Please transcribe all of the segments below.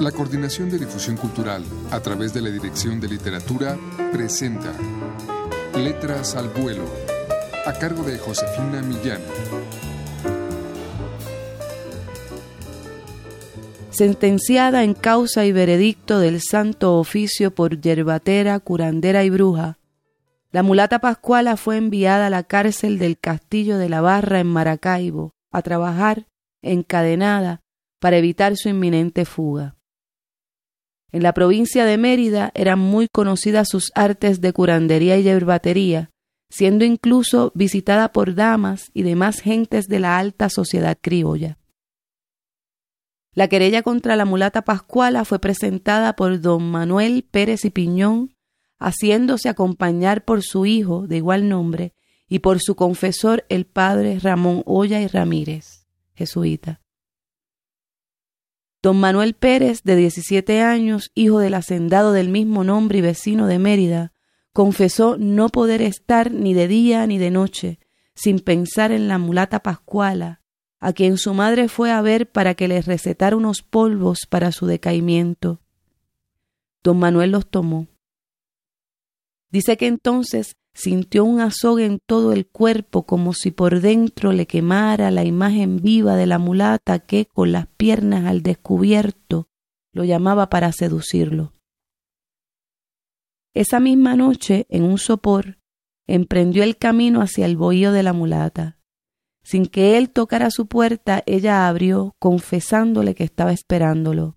La Coordinación de Difusión Cultural, a través de la Dirección de Literatura, presenta Letras al Vuelo, a cargo de Josefina Millán. Sentenciada en causa y veredicto del Santo Oficio por yerbatera, curandera y bruja, la mulata Pascuala fue enviada a la cárcel del Castillo de la Barra en Maracaibo a trabajar encadenada para evitar su inminente fuga. En la provincia de Mérida eran muy conocidas sus artes de curandería y yerbatería, siendo incluso visitada por damas y demás gentes de la alta sociedad criolla. La querella contra la mulata Pascuala fue presentada por don Manuel Pérez y Piñón, haciéndose acompañar por su hijo de igual nombre y por su confesor el padre Ramón Olla y Ramírez, jesuita. Don Manuel Pérez, de 17 años, hijo del hacendado del mismo nombre y vecino de Mérida, confesó no poder estar ni de día ni de noche sin pensar en la mulata Pascuala, a quien su madre fue a ver para que le recetara unos polvos para su decaimiento. Don Manuel los tomó. Dice que entonces sintió un azogue en todo el cuerpo como si por dentro le quemara la imagen viva de la mulata que, con las piernas al descubierto, lo llamaba para seducirlo. Esa misma noche, en un sopor, emprendió el camino hacia el bohío de la mulata. Sin que él tocara su puerta, ella abrió, confesándole que estaba esperándolo.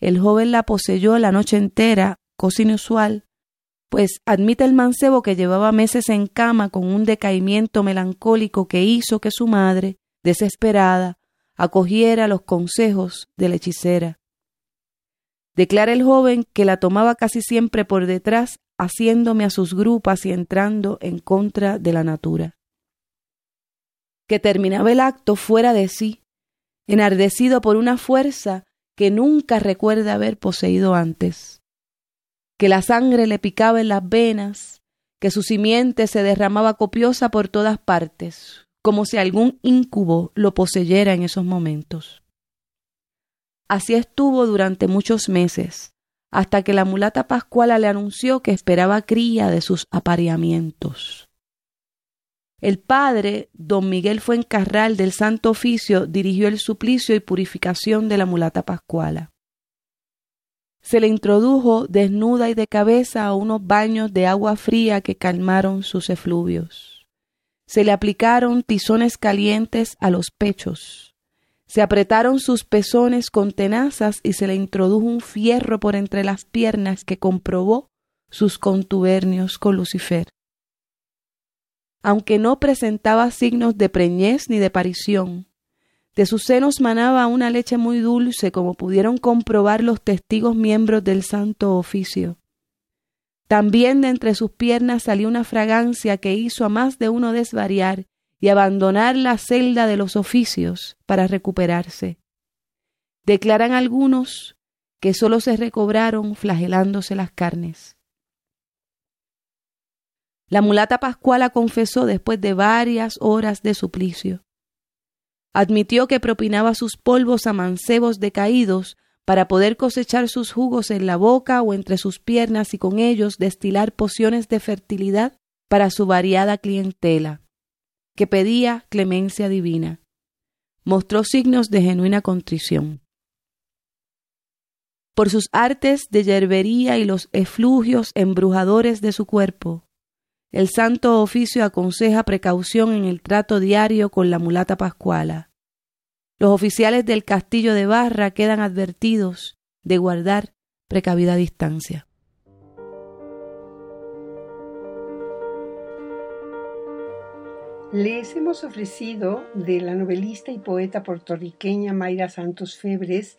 El joven la poseyó la noche entera, cosa inusual, pues admite el mancebo que llevaba meses en cama con un decaimiento melancólico que hizo que su madre, desesperada, acogiera los consejos de la hechicera. Declara el joven que la tomaba casi siempre por detrás, haciéndome a sus grupas y entrando en contra de la natura. Que terminaba el acto fuera de sí, enardecido por una fuerza que nunca recuerda haber poseído antes que la sangre le picaba en las venas, que su simiente se derramaba copiosa por todas partes, como si algún íncubo lo poseyera en esos momentos. Así estuvo durante muchos meses, hasta que la mulata Pascuala le anunció que esperaba cría de sus apareamientos. El padre, don Miguel Fuencarral del Santo Oficio, dirigió el suplicio y purificación de la mulata Pascuala se le introdujo desnuda y de cabeza a unos baños de agua fría que calmaron sus efluvios. Se le aplicaron tizones calientes a los pechos. Se apretaron sus pezones con tenazas y se le introdujo un fierro por entre las piernas que comprobó sus contubernios con Lucifer. Aunque no presentaba signos de preñez ni de parición, de sus senos manaba una leche muy dulce, como pudieron comprobar los testigos miembros del Santo Oficio. También de entre sus piernas salió una fragancia que hizo a más de uno desvariar y abandonar la celda de los oficios para recuperarse. Declaran algunos que sólo se recobraron flagelándose las carnes. La mulata Pascuala confesó después de varias horas de suplicio. Admitió que propinaba sus polvos a mancebos decaídos para poder cosechar sus jugos en la boca o entre sus piernas y con ellos destilar pociones de fertilidad para su variada clientela, que pedía clemencia divina. Mostró signos de genuina contrición. Por sus artes de yerbería y los eflugios embrujadores de su cuerpo, el Santo Oficio aconseja precaución en el trato diario con la mulata pascuala. Los oficiales del castillo de Barra quedan advertidos de guardar precavida distancia. Les hemos ofrecido de la novelista y poeta puertorriqueña Mayra Santos Febres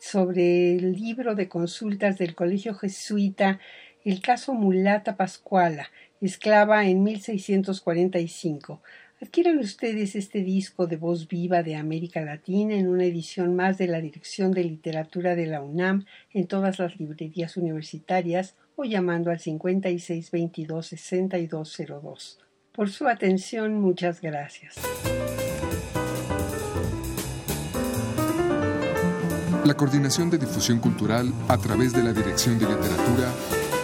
sobre el libro de consultas del Colegio Jesuita El caso Mulata Pascuala, esclava en 1645. Adquieran ustedes este disco de voz viva de América Latina en una edición más de la Dirección de Literatura de la UNAM en todas las librerías universitarias o llamando al 5622-6202. Por su atención, muchas gracias. La Coordinación de Difusión Cultural a través de la Dirección de Literatura